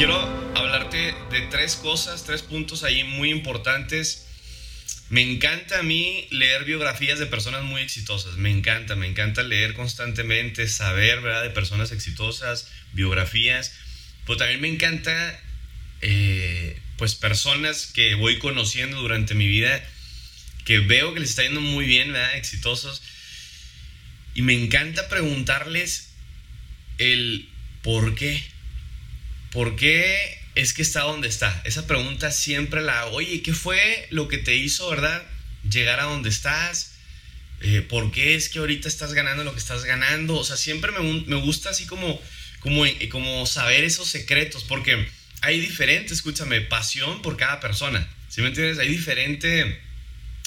quiero hablarte de tres cosas, tres puntos ahí muy importantes. Me encanta a mí leer biografías de personas muy exitosas, me encanta, me encanta leer constantemente, saber, ¿verdad?, de personas exitosas, biografías, pero también me encanta, eh, pues, personas que voy conociendo durante mi vida, que veo que les está yendo muy bien, ¿verdad?, exitosos, y me encanta preguntarles el por qué, por qué es que está donde está. Esa pregunta siempre la hago. Oye, ¿qué fue lo que te hizo, verdad? Llegar a donde estás. Eh, ¿Por qué es que ahorita estás ganando lo que estás ganando? O sea, siempre me, me gusta así como, como, como saber esos secretos, porque hay diferente, escúchame, pasión por cada persona. ¿Sí me entiendes? Hay diferente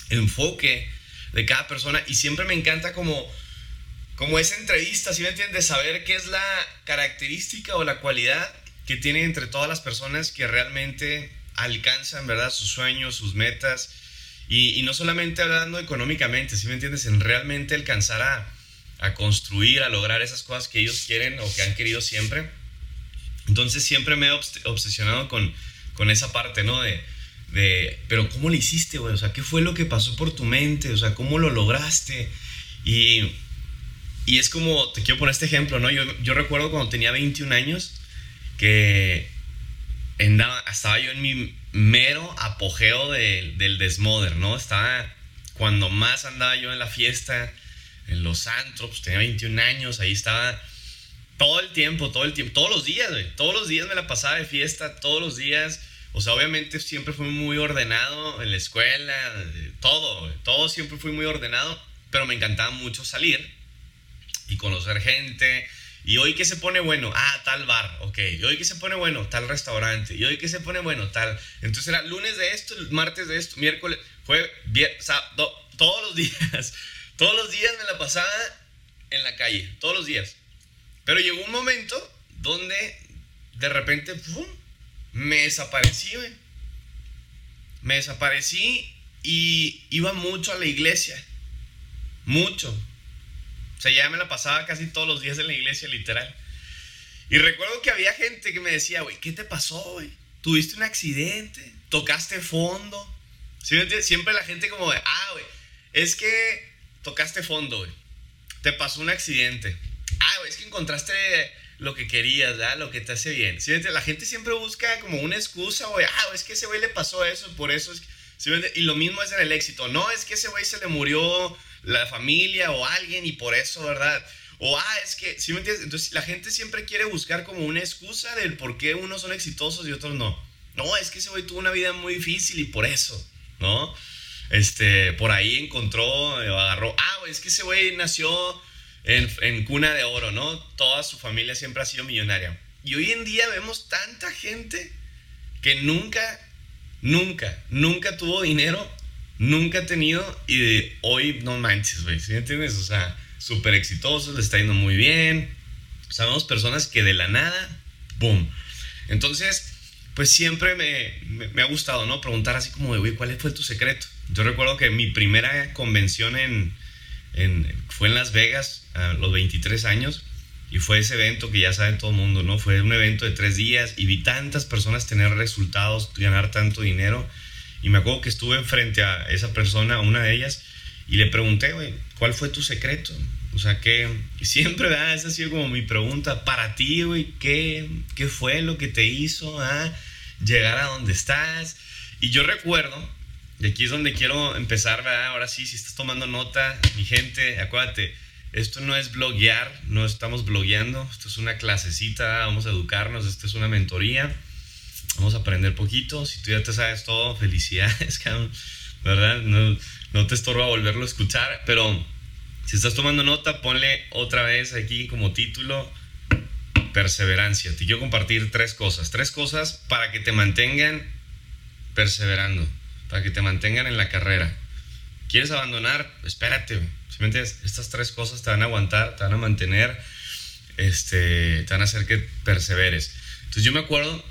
enfoque de cada persona y siempre me encanta como, como esa entrevista, ¿sí me entiendes? Saber qué es la característica o la cualidad que tiene entre todas las personas que realmente alcanzan, ¿verdad? Sus sueños, sus metas. Y, no solamente hablando económicamente, si me entiendes? En realmente alcanzar a, a, construir, a lograr esas cosas que ellos quieren o que han querido siempre. Entonces siempre me he obsesionado con, con esa parte, ¿no? De, de, pero ¿cómo lo hiciste, güey? O sea, ¿qué fue lo que pasó por tu mente? O sea, ¿cómo lo lograste? Y, y es como, te quiero poner este ejemplo, ¿no? Yo, yo recuerdo cuando tenía 21 años, que estaba yo en mi mero apogeo del desmoder, ¿no? Estaba cuando más andaba yo en la fiesta, en los antros, pues tenía 21 años, ahí estaba todo el tiempo, todo el tiempo, todos los días, todos los días me la pasaba de fiesta, todos los días, o sea, obviamente siempre fui muy ordenado en la escuela, todo, todo siempre fui muy ordenado, pero me encantaba mucho salir y conocer gente, y hoy que se pone bueno, ah, tal bar, ok. Y hoy que se pone bueno, tal restaurante. Y hoy que se pone bueno, tal. Entonces era lunes de esto, martes de esto, miércoles, fue sábado, todos los días. Todos los días me la pasaba en la calle, todos los días. Pero llegó un momento donde de repente. Me desaparecí. Me desaparecí y iba mucho a la iglesia. Mucho sea, ya me la pasaba casi todos los días en la iglesia, literal. Y recuerdo que había gente que me decía, güey, ¿qué te pasó, güey? ¿Tuviste un accidente? ¿Tocaste fondo? ¿Sí Siempre la gente como ah, güey, es que tocaste fondo, güey. Te pasó un accidente. Ah, güey, es que encontraste lo que querías, ¿verdad? Lo que te hace bien. ¿Sí La gente siempre busca como una excusa, güey. Ah, es que ese güey le pasó eso, por eso es ¿Sí Y lo mismo es en el éxito. No, es que ese güey se le murió la familia o alguien y por eso, ¿verdad? O, ah, es que, ¿sí me entiendes? Entonces la gente siempre quiere buscar como una excusa del por qué unos son exitosos y otros no. No, es que ese güey tuvo una vida muy difícil y por eso, ¿no? Este, por ahí encontró o agarró, ah, es que ese güey nació en, en cuna de oro, ¿no? Toda su familia siempre ha sido millonaria. Y hoy en día vemos tanta gente que nunca, nunca, nunca tuvo dinero nunca he tenido y hoy no manches, güey, ¿sí entiendes? O sea, súper exitosos, le está yendo muy bien. Sabemos personas que de la nada, ¡boom! Entonces, pues siempre me, me, ha gustado, ¿no? Preguntar así como de, güey, ¿cuál fue tu secreto? Yo recuerdo que mi primera convención en, en, fue en Las Vegas a los 23 años y fue ese evento que ya sabe todo el mundo, ¿no? Fue un evento de tres días y vi tantas personas tener resultados, ganar tanto dinero y me acuerdo que estuve frente a esa persona, a una de ellas, y le pregunté, güey, ¿cuál fue tu secreto? O sea, que siempre, ¿verdad? Esa ha sido como mi pregunta para ti, güey, ¿qué, ¿qué fue lo que te hizo ah, llegar a donde estás? Y yo recuerdo, y aquí es donde quiero empezar, ¿verdad? Ahora sí, si estás tomando nota, mi gente, acuérdate, esto no es bloguear, no estamos blogueando, esto es una clasecita, vamos a educarnos, esto es una mentoría vamos a aprender poquito. Si tú ya te sabes todo, felicidades, ¿verdad? No, no te estorba volverlo a escuchar, pero si estás tomando nota, ponle otra vez aquí como título perseverancia. Te quiero compartir tres cosas, tres cosas para que te mantengan perseverando, para que te mantengan en la carrera. ¿Quieres abandonar? Espérate, si me entiendes? Estas tres cosas te van a aguantar, te van a mantener, este, te van a hacer que perseveres. Entonces yo me acuerdo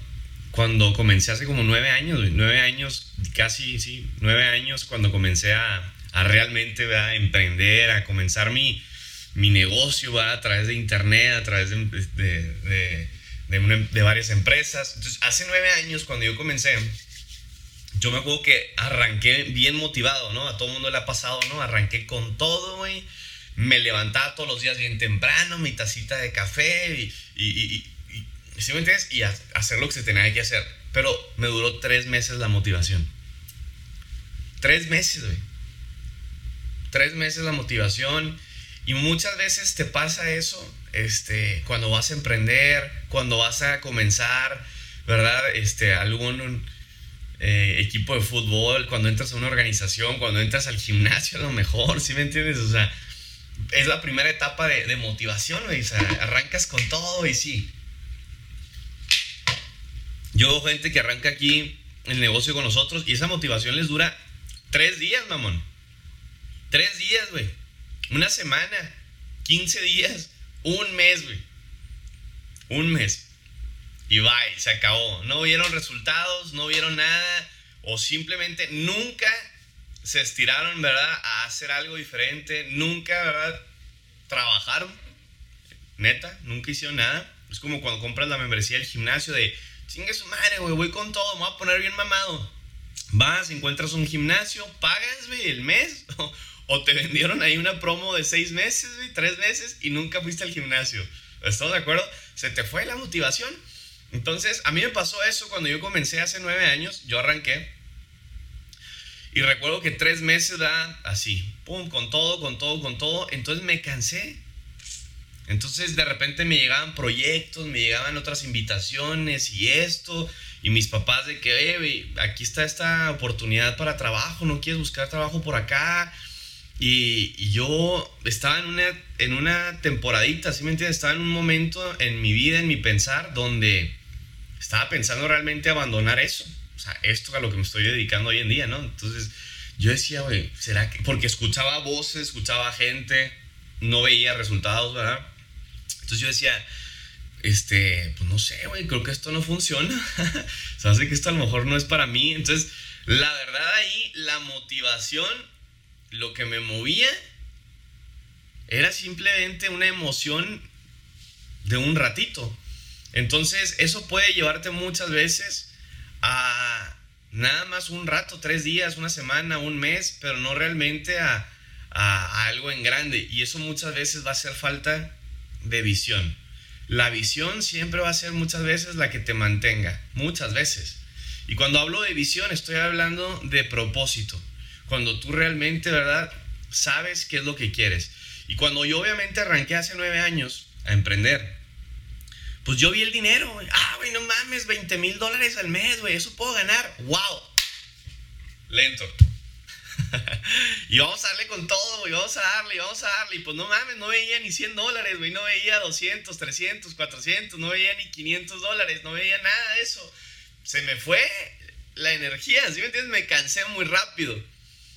cuando comencé hace como nueve años, nueve años, casi, sí, nueve años cuando comencé a, a realmente a emprender, a comenzar mi, mi negocio a través de internet, a través de, de, de, varias empresas. Entonces, hace nueve años, cuando yo comencé, yo me acuerdo que arranqué bien motivado, ¿no? A todo el mundo le ha pasado, ¿no? Arranqué con todo, güey. Me levantaba todos los días bien temprano, mi tacita de café y, y, ¿sí me entiendes? Y hacer lo que se tenía que hacer. Pero me duró tres meses la motivación. Tres meses, güey. Tres meses la motivación. Y muchas veces te pasa eso este, cuando vas a emprender, cuando vas a comenzar, ¿verdad? Este, algún eh, equipo de fútbol, cuando entras a una organización, cuando entras al gimnasio a lo mejor, ¿sí me entiendes? O sea, es la primera etapa de, motivación, O sea, arrancas con todo y sí. Yo veo gente que arranca aquí el negocio con nosotros y esa motivación les dura tres días, mamón. Tres días, güey. Una semana. 15 días. Un mes, güey. Un mes. Y bye, se acabó. No vieron resultados, no vieron nada. O simplemente nunca se estiraron, ¿verdad? A hacer algo diferente. Nunca, ¿verdad? Trabajaron. Neta, nunca hicieron nada. Es como cuando compras la membresía del gimnasio de, chingue su madre, güey, voy con todo, me voy a poner bien mamado. Vas, encuentras un gimnasio, pagas, güey, el mes. O te vendieron ahí una promo de seis meses, tres meses y nunca fuiste al gimnasio. ¿Estás de acuerdo? Se te fue la motivación. Entonces, a mí me pasó eso cuando yo comencé hace nueve años. Yo arranqué. Y recuerdo que tres meses da así, pum, con todo, con todo, con todo. Entonces me cansé. Entonces de repente me llegaban proyectos, me llegaban otras invitaciones y esto. Y mis papás de que, oye, aquí está esta oportunidad para trabajo, no quieres buscar trabajo por acá. Y, yo estaba en una, en una temporadita, ¿sí me entiendes? Estaba en un momento en mi vida, en mi pensar, donde estaba pensando realmente abandonar eso. O sea, esto a lo que me estoy dedicando hoy en día, ¿no? Entonces yo decía, güey, ¿será que...? Porque escuchaba voces, escuchaba gente, no veía resultados, ¿verdad? Entonces yo decía, este, pues no sé, güey, creo que esto no funciona. o sea, sé que esto a lo mejor no es para mí. Entonces, la verdad ahí, la motivación lo que me movía era simplemente una emoción de un ratito. Entonces, eso puede llevarte muchas veces a nada más un rato, tres días, una semana, un mes, pero no realmente a, algo en grande. Y eso muchas veces va a ser falta de visión. La visión siempre va a ser muchas veces la que te mantenga, muchas veces. Y cuando hablo de visión estoy hablando de propósito cuando tú realmente, ¿verdad? Sabes qué es lo que quieres. Y cuando yo obviamente arranqué hace nueve años a emprender, pues yo vi el dinero, Ah, güey, no mames, 20 mil dólares al mes, güey, eso puedo ganar. ¡Wow! Lento. y vamos a darle con todo, güey, vamos a darle, vamos a darle. Y pues no mames, no veía ni 100 dólares, güey, no veía 200, 300, 400, no veía ni 500 dólares, no veía nada de eso. Se me fue la energía, ¿sí me entiendes? Me cansé muy rápido.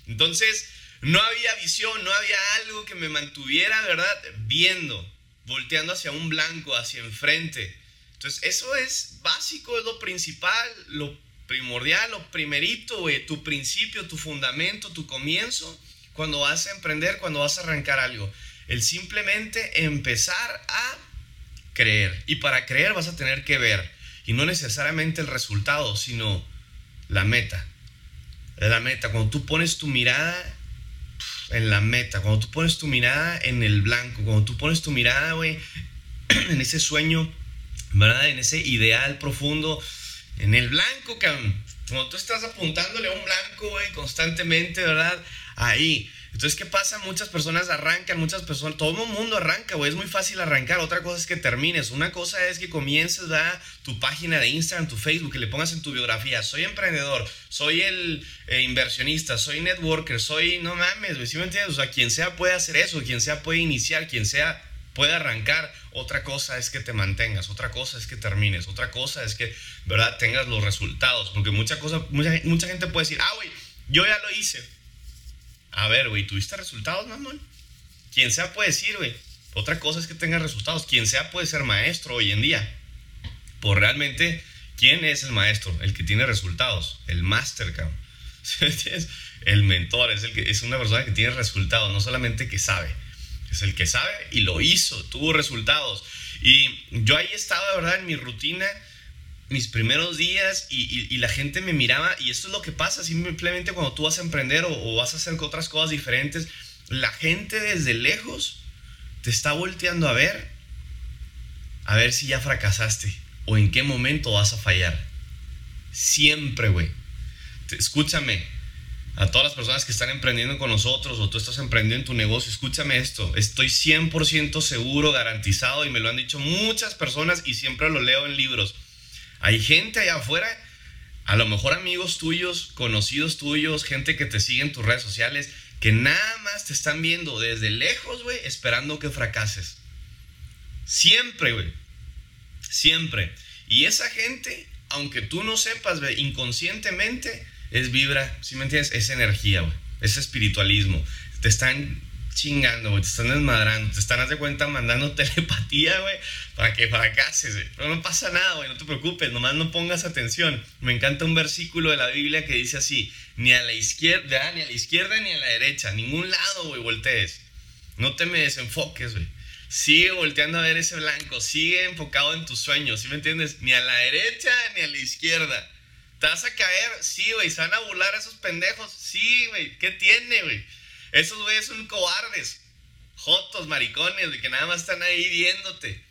Entonces, no había visión, no había algo que me mantuviera, ¿verdad? Viendo, volteando hacia un blanco, hacia enfrente. Entonces, eso es básico, es lo principal, lo primordial, lo primerito, güey, tu principio, tu fundamento, tu comienzo, cuando vas a emprender, cuando vas a arrancar algo. El simplemente empezar a creer. Y para creer vas a tener que ver. Y no necesariamente el resultado, sino la meta la meta, cuando tú pones tu mirada en la meta, cuando tú pones tu mirada en el blanco, cuando tú pones tu mirada, güey, en ese sueño, ¿verdad? En ese ideal profundo, en el blanco, cabrón. Cuando tú estás apuntándole a un blanco, güey, constantemente, ¿verdad? Ahí. Entonces, ¿qué pasa? Muchas personas arrancan, muchas personas, todo el mundo arranca, güey, es muy fácil arrancar. Otra cosa es que termines. Una cosa es que comiences a tu página de Instagram, tu Facebook, que le pongas en tu biografía, soy emprendedor, soy el eh, inversionista, soy networker, soy, no mames, güey, ¿sí me entiendes? O sea, quien sea puede hacer eso, quien sea puede iniciar, quien sea puede arrancar. Otra cosa es que te mantengas, otra cosa es que termines, otra cosa es que, ¿verdad?, tengas los resultados. Porque mucha, cosa, mucha, mucha gente puede decir, ah, güey, yo ya lo hice a ver, güey, ¿tuviste resultados, mamón? Quien sea puede decir, güey. Otra cosa es que tenga resultados. Quien sea puede ser maestro hoy en día. Por realmente, ¿quién es el maestro? El que tiene resultados. El máster, cabrón. El mentor es, el que, es una persona que tiene resultados, no solamente que sabe. Es el que sabe y lo hizo, tuvo resultados. Y yo ahí estaba, de verdad, en mi rutina, mis primeros días, y, la gente me miraba, y esto es lo que pasa simplemente cuando tú vas a emprender o, vas a hacer otras cosas diferentes, la gente desde lejos te está volteando a ver, a ver si ya fracasaste o en qué momento vas a fallar. Siempre, güey. Escúchame, a todas las personas que están emprendiendo con nosotros o tú estás emprendiendo en tu negocio, escúchame esto. Estoy 100% seguro, garantizado y me lo han dicho muchas personas y siempre lo leo en libros. Hay gente allá afuera, a lo mejor amigos tuyos, conocidos tuyos, gente que te sigue en tus redes sociales, que nada más te están viendo desde lejos, güey, esperando que fracases. Siempre, güey. Siempre. Y esa gente, aunque tú no sepas, güey, inconscientemente es vibra, ¿sí me entiendes? Es energía, güey. Es espiritualismo. Te están chingando, güey. Te están desmadrando. Te están, haz cuenta, mandando telepatía, güey, para que fracases, güey. Pero no pasa nada, güey. No te preocupes. Nomás no pongas atención. Me encanta un versículo de la Biblia que dice así: ni a la izquierda, ni a la izquierda, ni a la derecha. Ningún lado, güey, voltees. No te me desenfoques, güey. Sigue volteando a ver ese blanco. Sigue enfocado en tus sueños. ¿Sí me entiendes? Ni a la derecha, ni a la izquierda ¿Te vas a caer? Sí, güey. ¿Se van a burlar a esos pendejos? Sí, güey. ¿Qué tiene, güey? Esos güeyes son cobardes. Jotos, maricones, que nada más están ahí viéndote.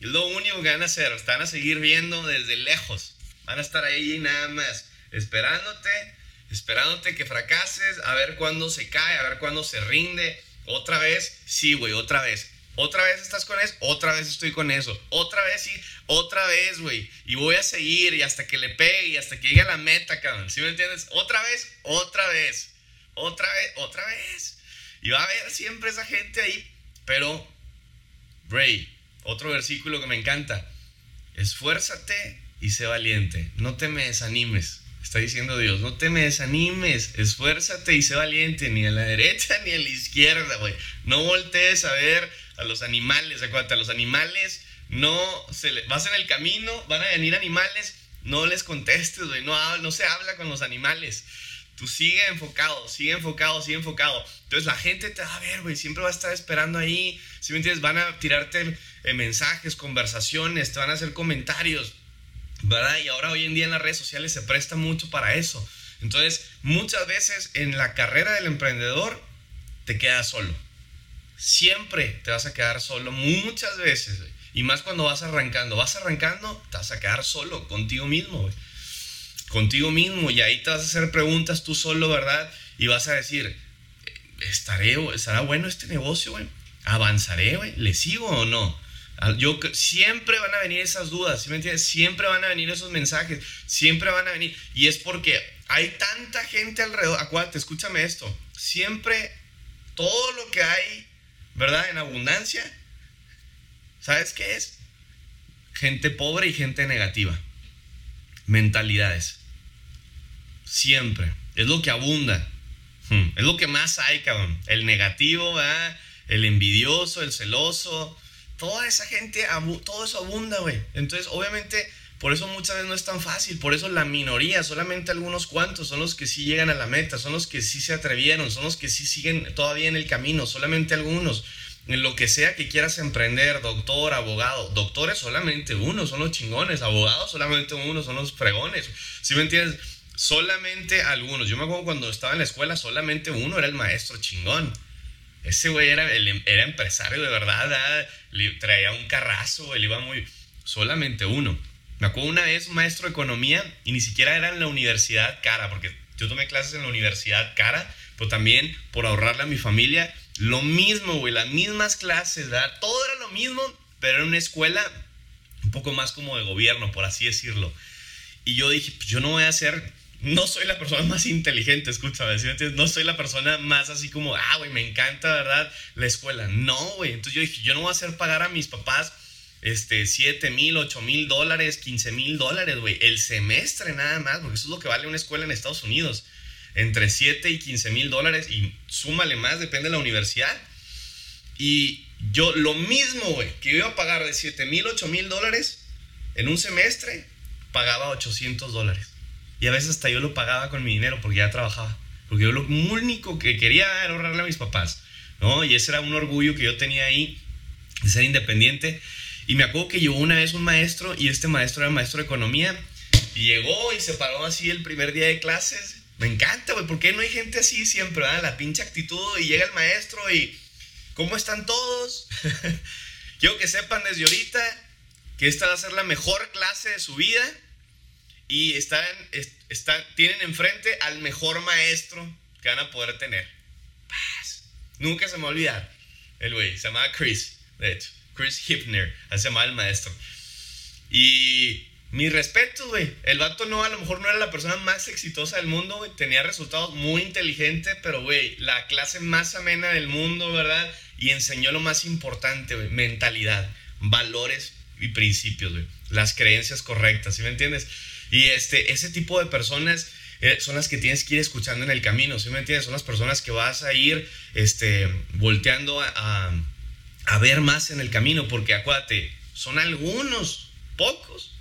Es lo único que van a hacer. Están a seguir viendo desde lejos. Van a estar ahí nada más. Esperándote, esperándote que fracases, a ver cuándo se cae, a ver cuándo se rinde. Otra vez, sí, güey, otra vez. Otra vez estás con eso, otra vez estoy con eso. Otra vez sí, otra vez, güey. Y voy a seguir y hasta que le pegue y hasta que llegue a la meta, cabrón. ¿Sí me entiendes? Otra vez, otra vez. Otra vez, otra vez. Y va a haber siempre esa gente ahí. Pero, Bray, otro versículo que me encanta. Esfuérzate y sé valiente. No te me desanimes. Está diciendo Dios, no te me desanimes, esfuérzate y sé valiente, ni a la derecha ni a la izquierda, güey. No voltees a ver a los animales, acuérdate, a los animales no se le, vas en el camino, van a venir animales, no les contestes, güey, no, no se habla con los animales. Tú sigue enfocado, sigue enfocado, sigue enfocado. Entonces la gente te va a ver, güey, siempre va a estar esperando ahí. Si me entiendes, van a tirarte eh, mensajes, conversaciones, te van a hacer comentarios, ¿verdad? Y ahora hoy en día en las redes sociales se presta mucho para eso. Entonces, muchas veces en la carrera del emprendedor te quedas solo siempre te vas a quedar solo muchas veces, Y más cuando vas arrancando. Vas arrancando, te vas a quedar solo contigo mismo, Contigo mismo. Y ahí te vas a hacer preguntas tú solo, ¿verdad? Y vas a decir, ¿estaré, ¿estará bueno este negocio, güey? ¿Avanzaré, güey? ¿Le sigo o no? Yo, siempre van a venir esas dudas, ¿sí me entiendes? Siempre van a venir esos mensajes, siempre van a venir. Y es porque hay tanta gente alrededor. Acuérdate, escúchame esto. Siempre todo lo que hay ¿verdad? En abundancia. ¿Sabes qué es? Gente pobre y gente negativa. Mentalidades. Siempre. Es lo que abunda. Hmm. Es lo que más hay, cabrón. El negativo, ¿verdad? El envidioso, el celoso. Toda esa gente, todo eso abunda, güey. Entonces, obviamente, por eso muchas veces no es tan fácil. Por eso la minoría, solamente algunos cuantos son los que sí llegan a la meta, son los que sí se atrevieron, son los que sí siguen todavía en el camino, solamente algunos. En lo que sea que quieras emprender, doctor, abogado, doctores solamente uno, son los chingones, abogados solamente uno, son los fregones. ¿Sí me entiendes? Solamente algunos. Yo me acuerdo cuando estaba en la escuela, solamente uno era el maestro chingón. Ese güey era, era empresario de verdad, le traía un carrazo, él iba muy... Solamente uno. Me acuerdo una vez un maestro de economía y ni siquiera era en la universidad cara, porque yo tomé clases en la universidad cara, pero también por ahorrarle a mi familia, lo mismo, güey, las mismas clases, ¿verdad? Todo era lo mismo, pero era una escuela un poco más como de gobierno, por así decirlo. Y yo dije, pues yo no voy a ser, no soy la persona más inteligente, escúchame, ¿sí? no soy la persona más así como, ah, güey, me encanta, ¿verdad? La escuela. No, güey. Entonces yo dije, yo no voy a hacer pagar a mis papás este, 7 mil, 8 mil dólares, 15 mil dólares, güey, el semestre nada más, porque eso es lo que vale una escuela en Estados Unidos, entre 7 y 15 mil dólares y súmale más, depende de la universidad. Y yo lo mismo, güey, que iba a pagar de 7 mil, 8 mil dólares en un semestre, pagaba 800 dólares. Y a veces hasta yo lo pagaba con mi dinero porque ya trabajaba. Porque yo lo único que quería era ahorrarle a mis papás, ¿no? Y ese era un orgullo que yo tenía ahí de ser independiente. Y me acuerdo que llegó una vez un maestro y este maestro era maestro de economía y llegó y se paró así el primer día de clases. Me encanta, güey, porque no hay gente así siempre, ¿verdad? La pinche actitud y llega el maestro y ¿cómo están todos? Quiero que sepan desde ahorita que esta va a ser la mejor clase de su vida y están, tienen enfrente al mejor maestro que van a poder tener. Paz. Nunca se me va a olvidar. El güey, se llamaba Chris, de hecho. Chris Hipner, así se llamaba el maestro. Y mi respeto, güey. El vato no, a lo mejor no era la persona más exitosa del mundo. Tenía resultados muy inteligentes, pero, güey, la clase más amena del mundo, ¿verdad? Y enseñó lo más importante. Mentalidad, valores y principios, güey. Las creencias correctas, ¿sí me entiendes? Y este, ese tipo de personas eh, son las que tienes que ir escuchando en el camino, ¿sí me entiendes? Son las personas que vas a ir este, volteando a, a ver más en el camino, porque acuérdate, son algunos, pocos,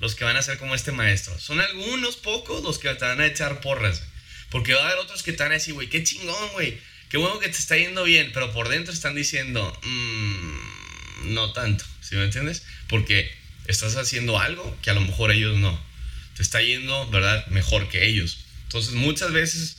los que van a ser como este maestro. Son algunos pocos los que te van a echar porras, porque va a haber otros que te van a decir, güey, qué chingón, güey, qué bueno que te está yendo bien, pero por dentro están diciendo, mmm, no tanto, ¿sí me entiendes? Porque estás haciendo algo que a lo mejor ellos no te está yendo, ¿verdad? Mejor que ellos. Entonces muchas veces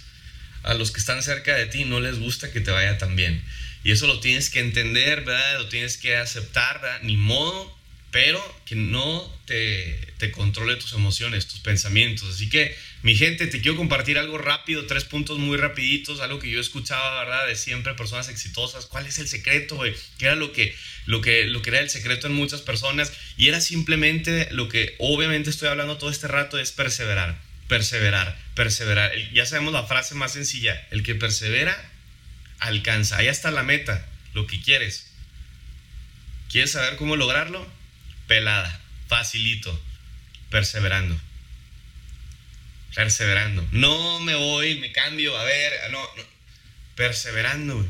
a los que están cerca de ti no les gusta que te vaya tan bien. Y eso lo tienes que entender, ¿verdad? Lo tienes que aceptar, ¿verdad? Ni modo, pero que no te, te controle tus emociones, tus pensamientos. Así que, mi gente, te quiero compartir algo rápido, tres puntos muy rapiditos, algo que yo escuchaba, ¿verdad? De siempre, personas exitosas. ¿Cuál es el secreto, güey? ¿Qué era lo que, lo, que, lo que era el secreto en muchas personas? Y era simplemente lo que, obviamente, estoy hablando todo este rato, es perseverar, perseverar, perseverar. Ya sabemos la frase más sencilla, el que persevera, alcanza. Ahí está la meta, lo que quieres. ¿Quieres saber cómo lograrlo? Pelada facilito, perseverando. Perseverando. No me voy, me cambio, a ver, no, no. perseverando,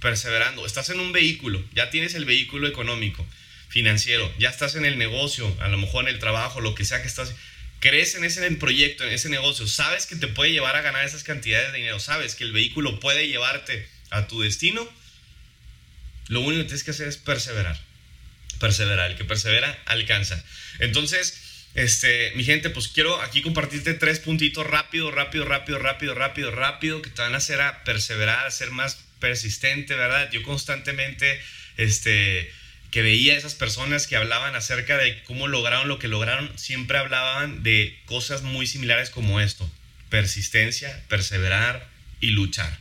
perseverando. Estás en un vehículo, ya tienes el vehículo económico, financiero, ya estás en el negocio, a lo mejor en el trabajo, lo que sea que estás. Crees en ese proyecto, en ese negocio, sabes que te puede llevar a ganar esas cantidades de dinero, sabes que el vehículo puede llevarte a tu destino. Lo único que tienes que hacer es perseverar perseverar. El que persevera, alcanza. Entonces, este, mi gente, pues quiero aquí compartirte tres puntitos rápido, rápido, rápido, rápido, rápido, rápido, que te van a hacer a perseverar, a ser más persistente, ¿verdad? Yo constantemente, este, que veía esas personas que hablaban acerca de cómo lograron lo que lograron, siempre hablaban de cosas muy similares como esto. Persistencia, perseverar y luchar.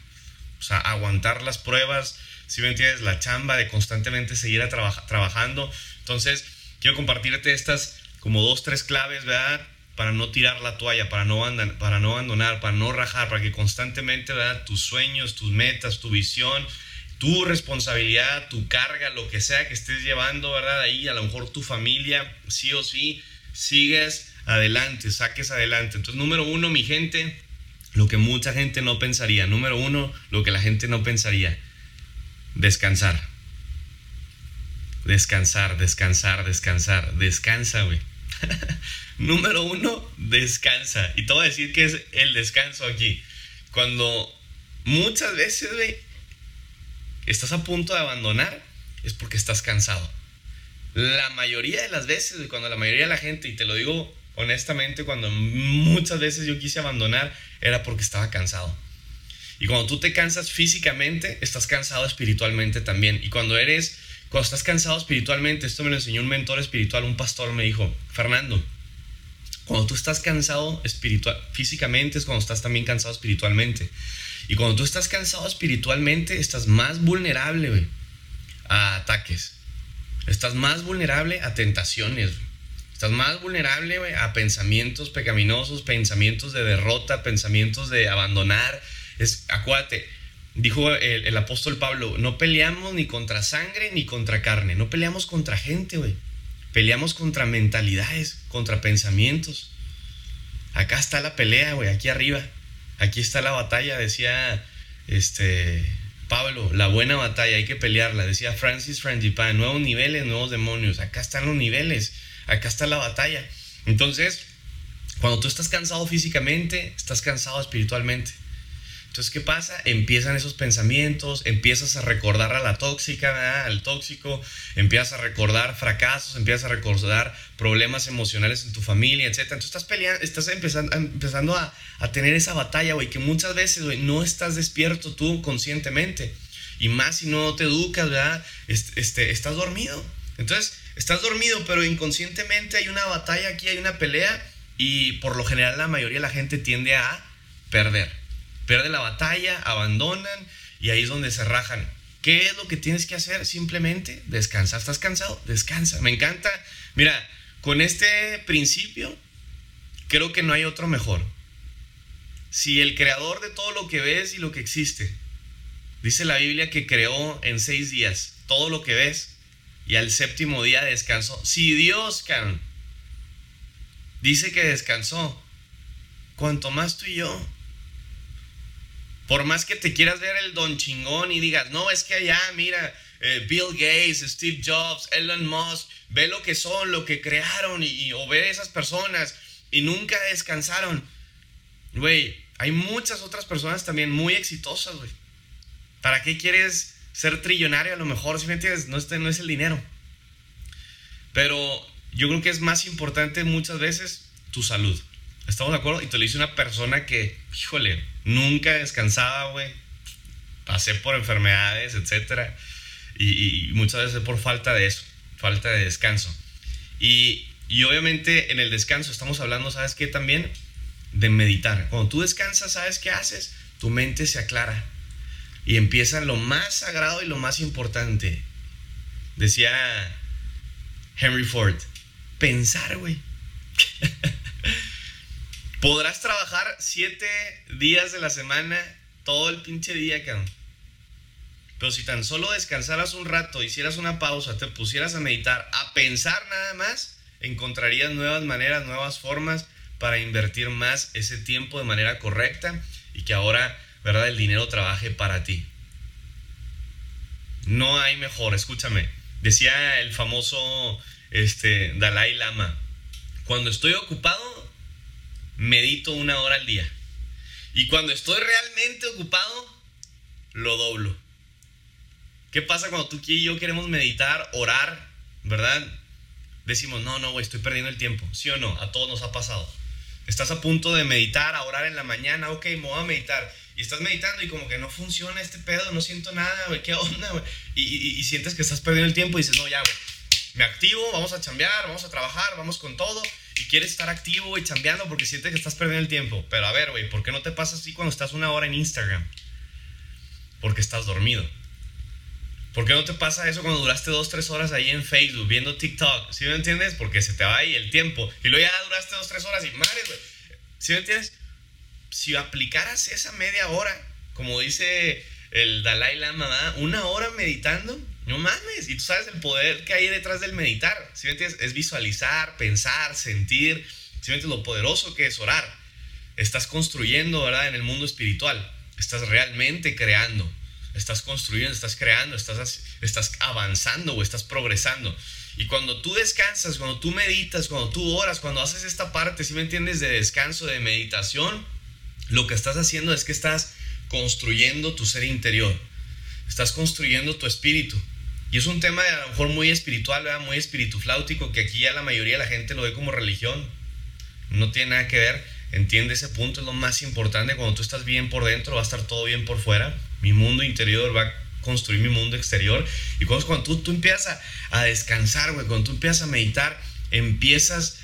O sea, aguantar las pruebas, si me entiendes, la chamba de constantemente seguir a trabajando. Entonces, quiero compartirte estas como dos, tres claves, ¿verdad? Para no tirar la toalla, para no, para no abandonar, para no rajar, para que constantemente, ¿verdad? Tus sueños, tus metas, tu visión, tu responsabilidad, tu carga, lo que sea que estés llevando, ¿verdad? Ahí, a lo mejor tu familia, sí o sí, sigues adelante, saques adelante. Entonces, número uno, mi gente, lo que mucha gente no pensaría. Número uno, lo que la gente no pensaría Descansar. Descansar, descansar, descansar. Descansa, güey. Número uno, descansa. Y te voy a decir que es el descanso aquí. Cuando muchas veces, estás a punto de abandonar, es porque estás cansado. La mayoría de las veces, cuando la mayoría de la gente, y te lo digo honestamente, cuando muchas veces yo quise abandonar, era porque estaba cansado. Y cuando tú te cansas físicamente, estás cansado espiritualmente también. Y cuando eres, cuando estás cansado espiritualmente, esto me lo enseñó un mentor espiritual, un pastor me dijo, Fernando, cuando tú estás cansado espiritual, físicamente es cuando estás también cansado espiritualmente. Y cuando tú estás cansado espiritualmente, estás más vulnerable a ataques. Estás más vulnerable a tentaciones. Estás más vulnerable a pensamientos pecaminosos, pensamientos de derrota, pensamientos de abandonar, es, acuérdate, dijo el, apóstol Pablo, no peleamos ni contra sangre ni contra carne, no peleamos contra gente, güey. Peleamos contra mentalidades, contra pensamientos. Acá está la pelea, güey, aquí arriba. Aquí está la batalla, decía este Pablo, la buena batalla, hay que pelearla. Decía Francis Frangipane, nuevos niveles, nuevos demonios. Acá están los niveles, acá está la batalla. Entonces, cuando tú estás cansado físicamente, estás cansado espiritualmente. Entonces, ¿qué pasa? Empiezan esos pensamientos, empiezas a recordar a la tóxica, al tóxico, empiezas a recordar fracasos, empiezas a recordar problemas emocionales en tu familia, etc. Entonces estás peleando, estás empezando, empezando a, a tener esa batalla, güey, que muchas veces, güey, no estás despierto tú conscientemente. Y más si no te educas, ¿verdad? Este, estás dormido. Entonces, estás dormido, pero inconscientemente hay una batalla aquí, hay una pelea, y por lo general la mayoría de la gente tiende a perder pierde la batalla, abandonan y ahí es donde se rajan. ¿Qué es lo que tienes que hacer? Simplemente descansar. ¿Estás cansado? Descansa. Me encanta. Mira, con este principio, creo que no hay otro mejor. Si el creador de todo lo que ves y lo que existe, dice la Biblia que creó en seis días todo lo que ves y al séptimo día descansó. Si Dios, can, dice que descansó, cuanto más tú y yo, por más que te quieras ver el don chingón y digas, no, es que allá, mira, eh, Bill Gates, Steve Jobs, Elon Musk, ve lo que son, lo que crearon y, o ve esas personas y nunca descansaron. Güey, hay muchas otras personas también muy exitosas, güey. ¿Para qué quieres ser trillonario a lo mejor? Si me entiendes, no, este no es el dinero. Pero yo creo que es más importante muchas veces tu salud. ¿Estamos de acuerdo? Y te lo dice una persona que, híjole, nunca descansaba, güey. Pasé por enfermedades, etcétera. Y, muchas veces por falta de eso, falta de descanso. Y, y obviamente en el descanso estamos hablando, ¿sabes qué? También de meditar. Cuando tú descansas, ¿sabes qué haces? Tu mente se aclara. Y empieza lo más sagrado y lo más importante. Decía Henry Ford, pensar, güey. Podrás trabajar siete días de la semana, todo el pinche día, cabrón. Pero si tan solo descansaras un rato, hicieras una pausa, te pusieras a meditar, a pensar nada más, encontrarías nuevas maneras, nuevas formas para invertir más ese tiempo de manera correcta y que ahora, ¿verdad? El dinero trabaje para ti. No hay mejor, escúchame. Decía el famoso este, Dalai Lama, cuando estoy ocupado, medito una hora al día. Y cuando estoy realmente ocupado, lo doblo. ¿Qué pasa cuando tú y yo queremos meditar, orar, verdad? Decimos, no, no, güey, estoy perdiendo el tiempo. ¿Sí o no? A todos nos ha pasado. Estás a punto de meditar, a orar en la mañana, ok, me voy a meditar. Y estás meditando y como que no funciona este pedo, no siento nada, güey, ¿qué onda, güey? Y, sientes que estás perdiendo el tiempo y dices, no, ya, güey, me activo, vamos a chambear, vamos a trabajar, vamos con todo y quieres estar activo y chambeando porque sientes que estás perdiendo el tiempo. Pero a ver, güey, ¿por qué no te pasa así cuando estás una hora en Instagram? Porque estás dormido. ¿Por qué no te pasa eso cuando duraste dos, tres horas ahí en Facebook viendo TikTok? ¿Sí me entiendes? Porque se te va ahí el tiempo. Y luego ya duraste dos, tres horas y madre, güey. ¿Sí me entiendes? Si aplicaras esa media hora, como dice el Dalai Lama, una hora meditando, no mames, y tú sabes el poder que hay detrás del meditar. Si me entiendes? Es visualizar, pensar, sentir. Si me entiendes? Lo poderoso que es orar. Estás construyendo, ¿verdad? En el mundo espiritual. Estás realmente creando. Estás construyendo, estás creando, estás, estás avanzando o estás progresando. Y cuando tú descansas, cuando tú meditas, cuando tú oras, cuando haces esta parte, si me entiendes, de descanso, de meditación, lo que estás haciendo es que estás construyendo tu ser interior. Estás construyendo tu espíritu. Y es un tema a lo mejor muy espiritual, ¿verdad? muy espiritufláutico, que aquí ya la mayoría de la gente lo ve como religión. No tiene nada que ver. Entiende ese punto, es lo más importante. Cuando tú estás bien por dentro, va a estar todo bien por fuera. Mi mundo interior va a construir mi mundo exterior. Y cuando, cuando tú, tú empiezas a, descansar, güey, cuando tú empiezas a meditar, empiezas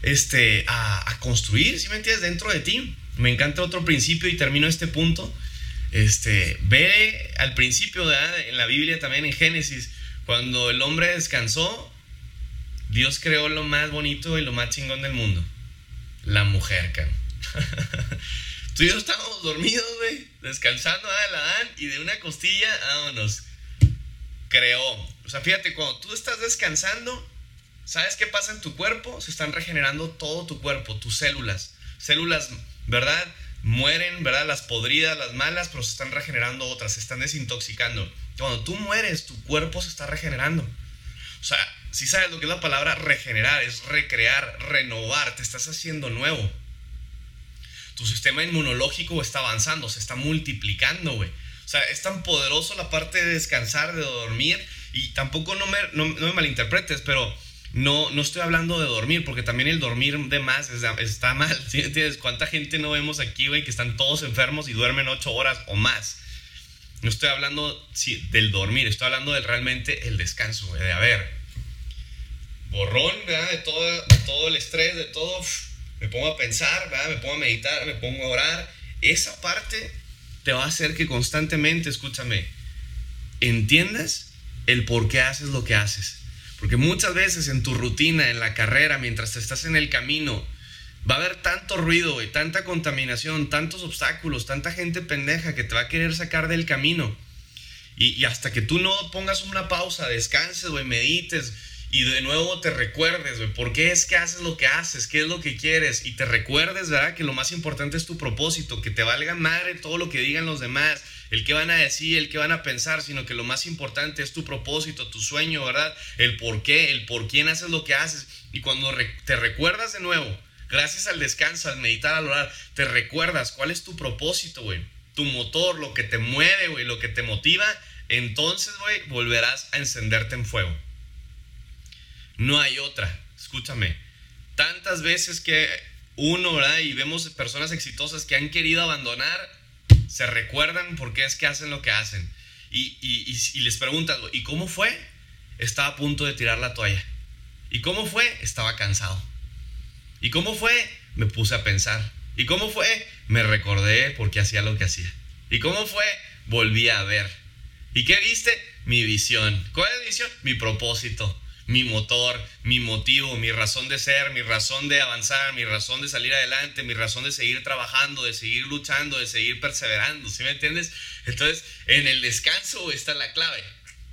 este, a, construir, ¿sí me entiendes? Dentro de ti. Me encanta otro principio y termino este punto este, ve al principio en la Biblia también en Génesis, cuando el hombre descansó, Dios creó lo más bonito y lo más chingón del mundo. La mujer, can. Tú y yo estábamos dormidos, güey, descansando ah, Adán y de una costilla, vámonos. Creó. O sea, fíjate, cuando tú estás descansando, ¿sabes qué pasa en tu cuerpo? Se están regenerando todo tu cuerpo, tus células. Células, ¿verdad? Mueren, ¿verdad? Las podridas, las malas, pero se están regenerando otras, se están desintoxicando. Cuando tú mueres, tu cuerpo se está regenerando. O sea, si sabes lo que es la palabra regenerar, es recrear, renovar, te estás haciendo nuevo. tu sistema inmunológico está avanzando, se está multiplicando, güey. O sea, es tan poderoso la parte de descansar, de dormir, y tampoco no me, no, me malinterpretes, pero no, no estoy hablando de dormir, porque también el dormir de más está mal. ¿sí entiendes? ¿Cuánta gente no vemos aquí, güey, que están todos enfermos y duermen ocho horas o más? No estoy hablando sí, del dormir, estoy hablando de realmente el descanso, güey, de a ver, borrón. De todo, todo el estrés, de todo, me pongo a pensar. Me pongo a meditar, me pongo a orar. Esa parte te va a hacer que constantemente, escúchame, entiendas el por qué haces lo que haces. Porque muchas veces en tu rutina, en la carrera, mientras estás en el camino, va a haber tanto ruido, y tanta contaminación, tantos obstáculos, tanta gente pendeja que te va a querer sacar del camino. Y, hasta que tú no pongas una pausa, descanses, güey, medites y de nuevo te recuerdes, güey, por qué es que haces lo que haces, qué es lo que quieres y te recuerdes, ¿verdad? Que lo más importante es tu propósito, que te valga madre todo lo que digan los demás, el que van a decir, el que van a pensar, sino que lo más importante es tu propósito, tu sueño, ¿verdad? El por qué, el por quién haces lo que haces. Y cuando te recuerdas de nuevo, gracias al descanso, al meditar, al orar, te recuerdas cuál es tu propósito, güey. Tu motor, lo que te mueve, güey, lo que te motiva, entonces, güey, volverás a encenderte en fuego. No hay otra, escúchame. Tantas veces que uno, ¿verdad? Y vemos personas exitosas que han querido abandonar, se recuerdan por qué es que hacen lo que hacen. Y, y les preguntas, ¿y cómo fue? Estaba a punto de tirar la toalla. ¿Y cómo fue? Estaba cansado. ¿Y cómo fue? Me puse a pensar. ¿Y cómo fue? Me recordé porque hacía lo que hacía. ¿Y cómo fue? Volví a ver. ¿Y qué viste? Mi visión. ¿Cuál es mi visión? Mi propósito, mi motor, mi motivo, mi razón de ser, mi razón de avanzar, mi razón de salir adelante, mi razón de seguir trabajando, de seguir luchando, de seguir perseverando. ¿Sí me entiendes? Entonces, en el descanso está la clave.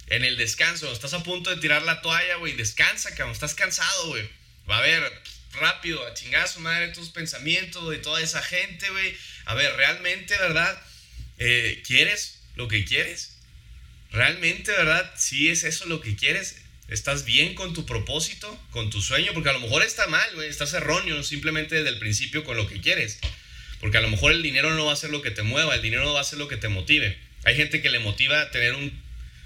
En el descanso, estás a punto de tirar la toalla, güey, descansa, cabrón, estás cansado, güey. Va a ver, rápido, a chingar su madre tus pensamientos de toda esa gente, güey. A ver, realmente, ¿verdad? Eh, ¿Quieres lo que quieres? ¿Realmente, verdad? Si es eso lo que quieres, ¿estás bien con tu propósito, con tu sueño? Porque a lo mejor está mal, güey, estás erróneo simplemente desde el principio con lo que quieres. Porque a lo mejor el dinero no va a ser lo que te mueva, el dinero no va a ser lo que te motive. Hay gente que le motiva tener un,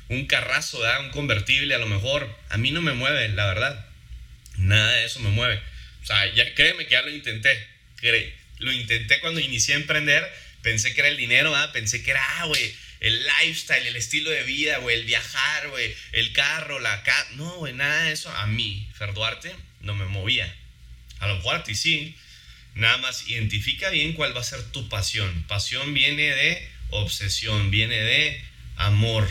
un carrazo, ¿verdad? un convertible, a lo mejor. A mí no me mueve, la verdad. Nada de eso me mueve. O sea, ya créeme que ya lo intenté. Lo intenté cuando inicié a emprender. Pensé que era el dinero, ¿ah? pensé que era, ah, güey, el lifestyle, el estilo de vida, güey, el viajar, güey, el carro, la casa. No, güey, nada de eso. A mí, Fer Duarte, no me movía. A lo mejor a ti sí. Nada más identifica bien cuál va a ser tu pasión. Pasión viene de obsesión, viene de amor.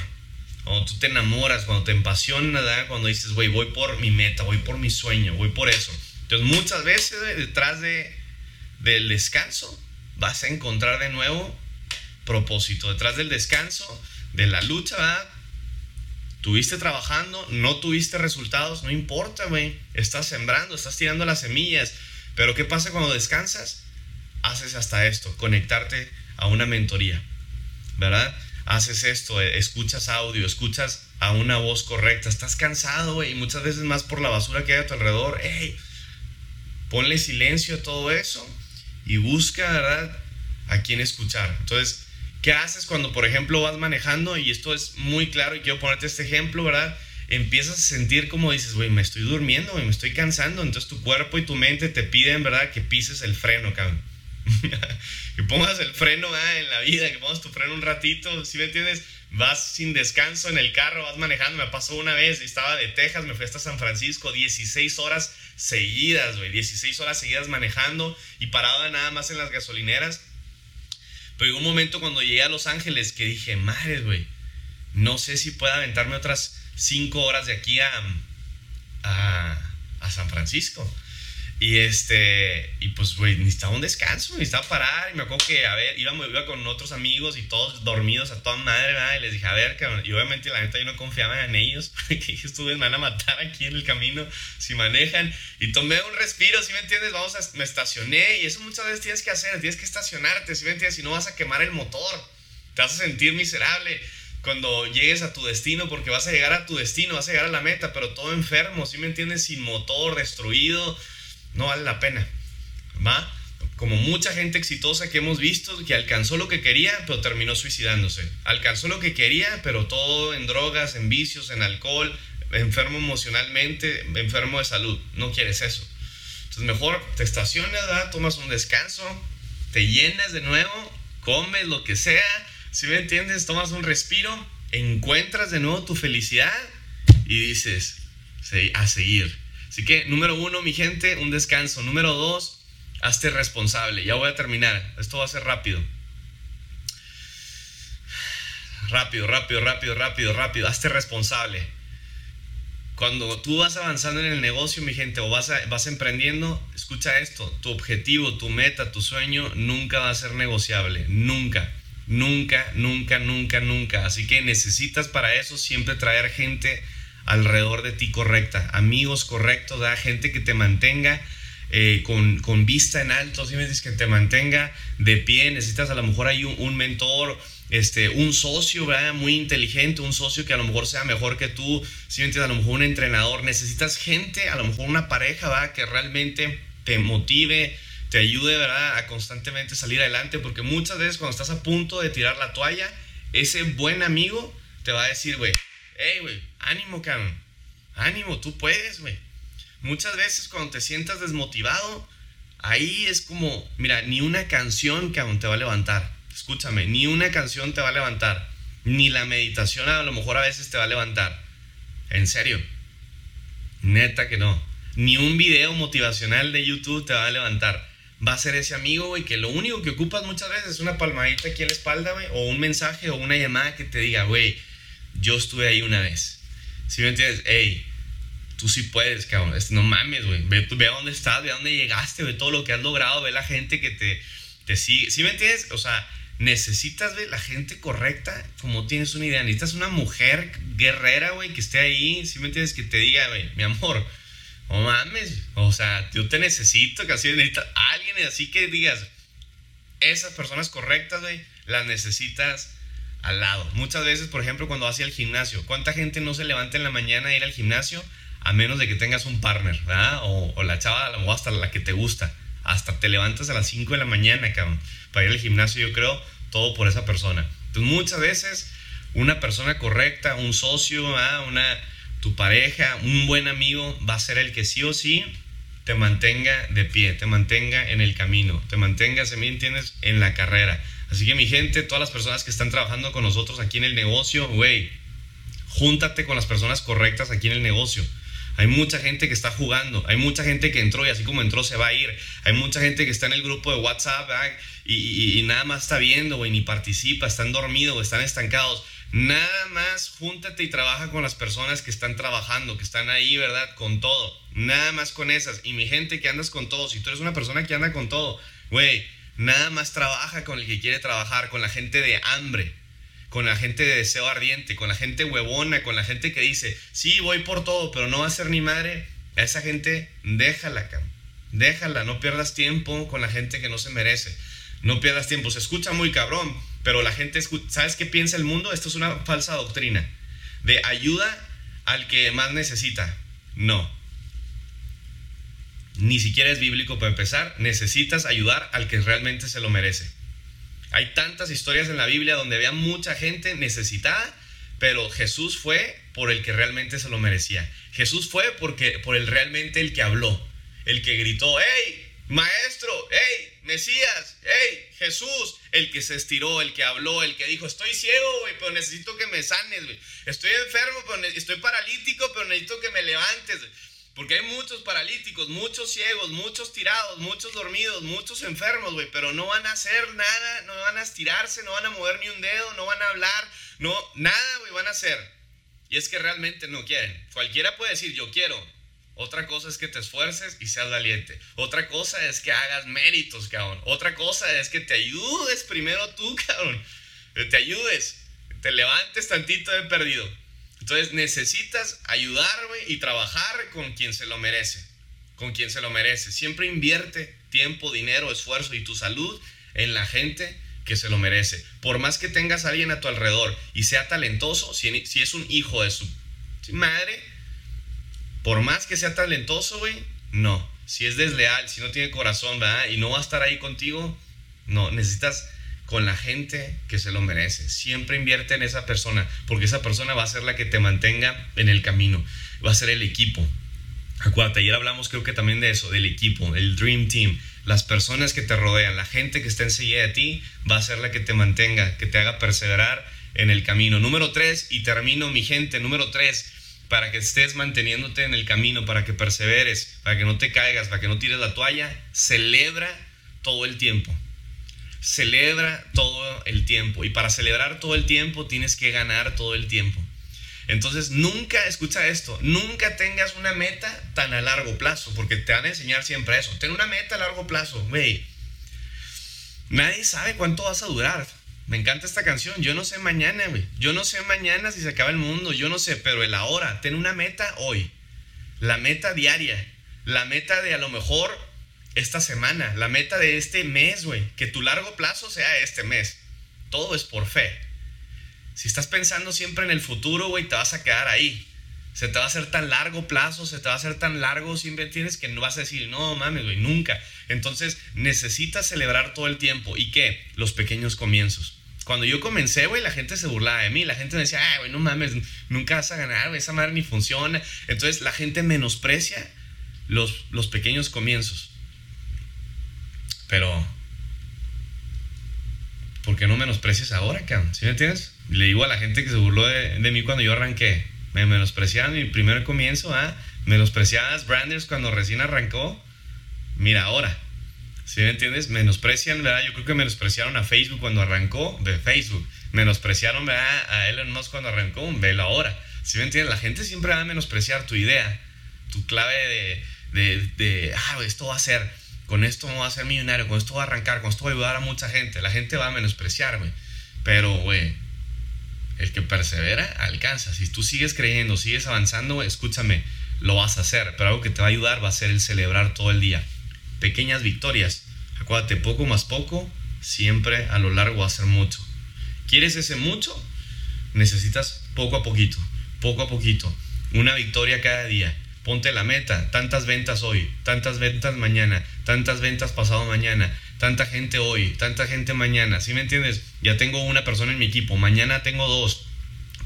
Cuando tú te enamoras, cuando te empasiona, ¿verdad? cuando dices, güey, voy por mi meta, voy por mi sueño, voy por eso. Entonces muchas veces detrás de, del descanso vas a encontrar de nuevo propósito. Detrás del descanso, de la lucha, ¿verdad? Tuviste trabajando, no tuviste resultados, no importa, güey. Estás sembrando, estás tirando las semillas. Pero ¿qué pasa cuando descansas? Haces hasta esto, conectarte a una mentoría, ¿verdad? Haces esto, escuchas audio, escuchas a una voz correcta, estás cansado, güey, y muchas veces más por la basura que hay a tu alrededor. ¡Ey! ponle silencio a todo eso y busca, ¿verdad?, a quién escuchar. Entonces, ¿qué haces cuando, por ejemplo, vas manejando? Y esto es muy claro y quiero ponerte este ejemplo, ¿verdad? Empiezas a sentir como dices, güey, me estoy durmiendo, güey, me estoy cansando. Entonces tu cuerpo y tu mente te piden, ¿verdad?, que pises el freno, cabrón. que pongas el freno en la vida, que pongas tu freno un ratito, ¿sí me entiendes? Vas sin descanso en el carro, vas manejando. Me pasó una vez, estaba de Texas, me fui hasta San Francisco, 16 horas seguidas, güey, 16 horas seguidas manejando y parado nada más en las gasolineras. Pero llegó un momento cuando llegué a Los Ángeles que dije, madre, güey, no sé si pueda aventarme otras 5 horas de aquí a, a, a San Francisco. Y este, y pues, güey, necesitaba un descanso, necesitaba parar. Y me acuerdo que, a ver, iba, iba con otros amigos y todos dormidos a toda madre, ¿verdad? Y les dije, a ver, cabrón. Y obviamente, la neta, yo no confiaba en ellos. que estuve, me van a matar aquí en el camino si manejan. Y tomé un respiro, ¿sí me entiendes? Vamos a, me estacioné. Y eso muchas veces tienes que hacer, tienes que estacionarte, ¿sí me entiendes? Si no vas a quemar el motor, te vas a sentir miserable cuando llegues a tu destino, porque vas a llegar a tu destino, vas a llegar a la meta, pero todo enfermo, ¿sí me entiendes? Sin motor, destruido no vale la pena. ¿Va? como mucha gente exitosa que hemos visto que alcanzó lo que quería, pero terminó suicidándose. Alcanzó lo que quería, pero todo en drogas, en vicios, en alcohol, enfermo emocionalmente, enfermo de salud. No quieres eso. Entonces mejor te estacionas, tomas un descanso, te llenas de nuevo, comes lo que sea, si me entiendes, tomas un respiro, encuentras de nuevo tu felicidad y dices, a seguir. Así que número uno, mi gente, un descanso. Número dos, Hazte responsable. Ya voy a terminar. Esto va a ser rápido. Rápido, rápido, rápido, rápido, rápido. Hazte responsable. Cuando tú vas avanzando en el negocio, mi gente, o vas, vas emprendiendo, escucha esto. Tu objetivo, tu meta, tu sueño nunca va a ser negociable. Nunca. Nunca, nunca, nunca, nunca. Así que necesitas para eso siempre traer gente alrededor de ti correcta. Amigos correctos, da gente que te mantenga eh, con, vista en alto, si me dices que te mantenga de pie, necesitas a lo mejor hay un, mentor, este, un socio, ¿verdad? Muy inteligente, un socio que a lo mejor sea mejor que tú, si me entiendes, a lo mejor un entrenador, necesitas gente, a lo mejor una pareja, ¿verdad? Que realmente te motive, te ayude, ¿verdad? A constantemente salir adelante, porque muchas veces cuando estás a punto de tirar la toalla, ese buen amigo te va a decir, güey, hey, güey, ánimo, cabrón, ánimo, tú puedes, güey Muchas veces cuando te sientas desmotivado, ahí es como, mira, ni una canción aún te va a levantar. Escúchame, ni una canción te va a levantar. Ni la meditación a lo mejor a veces te va a levantar. En serio. Neta que no. Ni un video motivacional de YouTube te va a levantar. Va a ser ese amigo, güey, que lo único que ocupas muchas veces es una palmadita aquí en la espalda, güey, o un mensaje o una llamada que te diga, güey, yo estuve ahí una vez. Si me entiendes, hey, tú sí puedes, cabrón. No mames, güey. Ve, ve a dónde estás, ve a dónde llegaste, ve todo lo que has logrado, ve la gente que te, te sigue. ¿Sí me entiendes? O sea, necesitas ver la gente correcta, como tienes una idea. Necesitas una mujer guerrera, güey, que esté ahí. ¿Sí me entiendes? Que te diga, güey, mi amor, no mames. O sea, yo te necesito, que así necesitas alguien así que digas, esas personas correctas, güey, las necesitas al lado. Muchas veces, por ejemplo, cuando vas al gimnasio, ¿cuánta gente no se levanta en la mañana a ir al gimnasio? a menos de que tengas un partner, ¿verdad? O, la chava, o hasta la que te gusta. Hasta te levantas a las 5 de la mañana, cabrón, para ir al gimnasio, yo creo, todo por esa persona. Entonces, muchas veces, una persona correcta, un socio, una, tu pareja, un buen amigo, va a ser el que sí o sí te mantenga de pie, te mantenga en el camino, te mantenga, se me entiendes, en la carrera. Así que mi gente, todas las personas que están trabajando con nosotros aquí en el negocio, güey, júntate con las personas correctas aquí en el negocio. Hay mucha gente que está jugando, hay mucha gente que entró y así como entró se va a ir. Hay mucha gente que está en el grupo de WhatsApp y, nada más está viendo, güey, ni participa, están dormidos, están estancados. Nada más júntate y trabaja con las personas que están trabajando, que están ahí, ¿verdad? Con todo. Nada más con esas. Y mi gente que andas con todo, si tú eres una persona que anda con todo, güey, nada más trabaja con el que quiere trabajar, con la gente de hambre con la gente de deseo ardiente, con la gente huevona, con la gente que dice, sí, voy por todo, pero no va a ser ni madre, a esa gente déjala, cam. déjala, no pierdas tiempo con la gente que no se merece, no pierdas tiempo, se escucha muy cabrón, pero la gente, ¿sabes qué piensa el mundo? Esto es una falsa doctrina, de ayuda al que más necesita, no. Ni siquiera es bíblico para empezar, necesitas ayudar al que realmente se lo merece. Hay tantas historias en la Biblia donde había mucha gente necesitada, pero Jesús fue por el que realmente se lo merecía. Jesús fue porque, por el realmente el que habló, el que gritó, ¡Hey, maestro! ¡Hey, Mesías! ¡Hey, Jesús! El que se estiró, el que habló, el que dijo, estoy ciego, güey, pero necesito que me sanes, güey. Estoy enfermo, pero estoy paralítico, pero necesito que me levantes. Porque hay muchos paralíticos, muchos ciegos, muchos tirados, muchos dormidos, muchos enfermos, güey, pero no van a hacer nada, no van a estirarse, no van a mover ni un dedo, no van a hablar, no, nada, güey, van a hacer. Y es que realmente no quieren. Cualquiera puede decir, yo quiero. Otra cosa es que te esfuerces y seas valiente. Otra cosa es que hagas méritos, cabrón. Otra cosa es que te ayudes primero tú, cabrón. Te ayudes, te levantes tantito de perdido. Entonces necesitas ayudar, y trabajar con quien se lo merece. Con quien se lo merece. Siempre invierte tiempo, dinero, esfuerzo y tu salud en la gente que se lo merece. Por más que tengas alguien a tu alrededor y sea talentoso, si, si es un hijo de su madre, por más que sea talentoso, güey, no. Si es desleal, si no tiene corazón, ¿verdad? Y no va a estar ahí contigo, no. Necesitas con la gente que se lo merece. Siempre invierte en esa persona, porque esa persona va a ser la que te mantenga en el camino. Va a ser el equipo. Acuérdate, ayer hablamos creo que también de eso, del equipo, el Dream Team. Las personas que te rodean, la gente que está enseguida de ti, va a ser la que te mantenga, que te haga perseverar en el camino. Número tres, y termino mi gente, número tres, para que estés manteniéndote en el camino, para que perseveres, para que no te caigas, para que no tires la toalla, celebra todo el tiempo. Celebra todo el tiempo. Y para celebrar todo el tiempo tienes que ganar todo el tiempo. Entonces, nunca, escucha esto, nunca tengas una meta tan a largo plazo, porque te van a enseñar siempre eso. Ten una meta a largo plazo, güey. Nadie sabe cuánto vas a durar. Me encanta esta canción. Yo no sé mañana, güey. Yo no sé mañana si se acaba el mundo. Yo no sé, pero el ahora. Ten una meta hoy. La meta diaria. La meta de a lo mejor esta semana. La meta de este mes, güey. Que tu largo plazo sea este mes. Todo es por fe. Si estás pensando siempre en el futuro, güey, te vas a quedar ahí. Se te va a hacer tan largo plazo, se te va a hacer tan largo, siempre tienes que no vas a decir, no mames, güey, nunca. Entonces necesitas celebrar todo el tiempo. ¿Y qué? Los pequeños comienzos. Cuando yo comencé, güey, la gente se burlaba de mí. La gente me decía, ay, güey, no mames, nunca vas a ganar, güey, esa madre ni funciona. Entonces la gente menosprecia los, los pequeños comienzos. Pero, ¿por qué no menosprecias ahora, cabrón? ¿Sí me entiendes? Le digo a la gente que se burló de, mí cuando yo arranqué. Me menospreciaban mi primer comienzo, ¿ah? Menospreciadas Branders cuando recién arrancó. Mira ahora. ¿Sí me entiendes? Menosprecian, ¿verdad? Yo creo que menospreciaron a Facebook cuando arrancó, de Facebook. Menospreciaron, ¿verdad? A Elon Musk cuando arrancó, velo ahora. ¿Sí me entiendes? La gente siempre va a menospreciar tu idea, tu clave de, de, de ah, esto va a ser, con esto va a ser millonario, con esto va a arrancar, con esto va a ayudar a mucha gente. La gente va a menospreciarme. Pero, güey, el que persevera alcanza. Si tú sigues creyendo, sigues avanzando, escúchame, lo vas a hacer. Pero algo que te va a ayudar va a ser el celebrar todo el día. Pequeñas victorias. Acuérdate, poco más poco, siempre a lo largo va a ser mucho. ¿Quieres ese mucho? Necesitas poco a poquito, poco a poquito. Una victoria cada día. Ponte la meta, tantas ventas hoy, tantas ventas mañana, tantas ventas pasado mañana, tanta gente hoy, tanta gente mañana, ¿sí me entiendes? Ya tengo una persona en mi equipo, mañana tengo dos,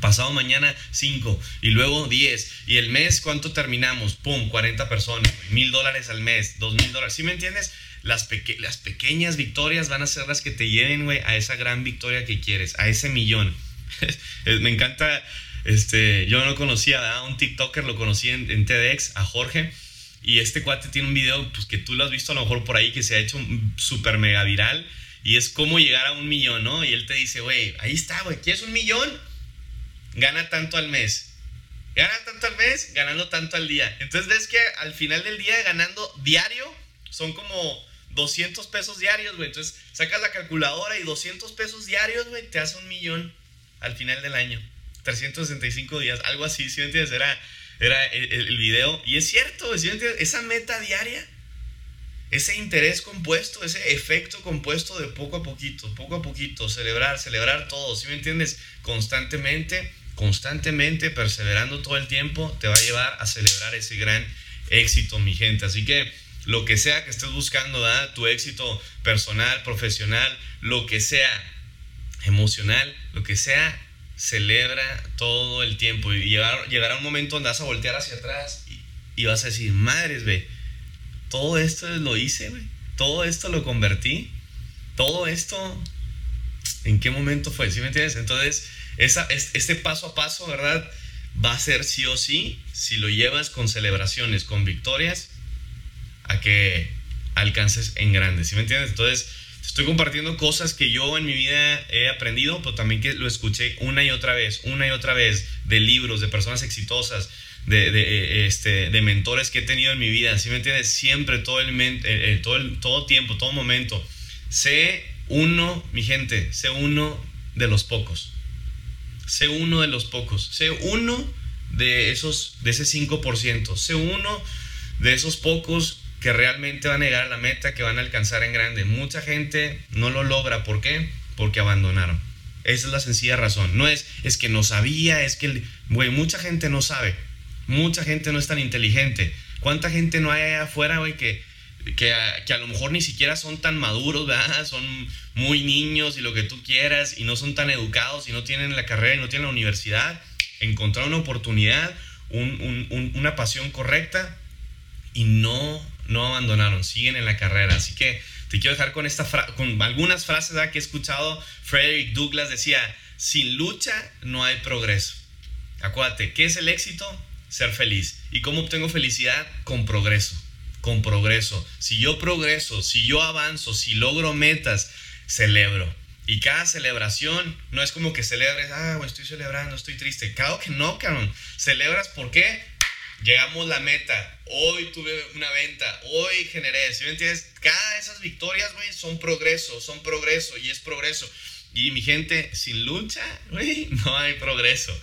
pasado mañana cinco y luego diez y el mes cuánto terminamos, pum, 40 personas, mil dólares al mes, dos mil dólares, ¿sí me entiendes? Las, las pequeñas victorias van a ser las que te lleven, güey, a esa gran victoria que quieres, a ese millón. me encanta, este, yo no conocía a un TikToker, lo conocí en, en TEDx, a Jorge y este cuate tiene un video pues, que tú lo has visto a lo mejor por ahí que se ha hecho súper mega viral. Y es cómo llegar a un millón, ¿no? Y él te dice, güey, ahí está, güey, ¿quieres un millón? Gana tanto al mes. Gana tanto al mes, ganando tanto al día. Entonces ves que al final del día ganando diario son como 200 pesos diarios, güey. Entonces sacas la calculadora y 200 pesos diarios, güey, te hace un millón al final del año. 365 días, algo así, ¿sí me entiendes? Era era el, video. Y es cierto, esa meta diaria, ese interés compuesto, ese efecto compuesto de poco a poquito, poco a poquito, celebrar, celebrar todo, ¿sí me entiendes? Constantemente, constantemente, perseverando todo el tiempo, te va a llevar a celebrar ese gran éxito, mi gente. Así que lo que sea que estés buscando, tu éxito personal, profesional, lo que sea, emocional, lo que sea, celebra todo el tiempo y llegar, llegará un momento donde vas a voltear hacia atrás y, vas a decir, madres, ve, todo esto lo hice, güey, todo esto lo convertí, todo esto, ¿en qué momento fue? ¿Sí me entiendes? Entonces, esa, este paso a paso, ¿verdad? Va a ser sí o sí, si lo llevas con celebraciones, con victorias, a que alcances en grande, ¿sí me entiendes? Entonces, Estoy compartiendo cosas que yo en mi vida he aprendido, pero también que lo escuché una y otra vez, una y otra vez, de libros, de personas exitosas, de, de, eh, este, de mentores que he tenido en mi vida. ¿Sí me entiendes? Siempre, todo el, eh, eh, todo el todo tiempo, todo momento. Sé uno, mi gente, sé uno de los pocos. Sé uno de los pocos. Sé uno de esos, de ese 5%. Sé uno de esos pocos que realmente van a llegar a la meta, que van a alcanzar en grande. Mucha gente no lo logra. ¿Por qué? Porque abandonaron. Esa es la sencilla razón. No es, es que no sabía, es que, güey, mucha gente no sabe. Mucha gente no es tan inteligente. ¿Cuánta gente no hay allá afuera, güey, que, que, que, a lo mejor ni siquiera son tan maduros, ¿verdad? Son muy niños y lo que tú quieras y no son tan educados y no tienen la carrera y no tienen la universidad. Encontrar una oportunidad, una pasión correcta y no, no abandonaron, siguen en la carrera. Así que te quiero dejar con, esta con algunas frases que he escuchado. Frederick Douglass decía, sin lucha no hay progreso. Acuérdate, ¿qué es el éxito? Ser feliz. ¿Y cómo obtengo felicidad? Con progreso. Con progreso. Si yo progreso, si yo avanzo, si logro metas, celebro. Y cada celebración no es como que celebres, ah, estoy celebrando, estoy triste. Claro que no, cabrón. Celebras, ¿por qué? Llegamos la meta, hoy tuve una venta, hoy generé, ¿sí me entiendes? Cada de esas victorias, güey, son progreso, son progreso y es progreso. Y mi gente, sin lucha, güey, no hay progreso.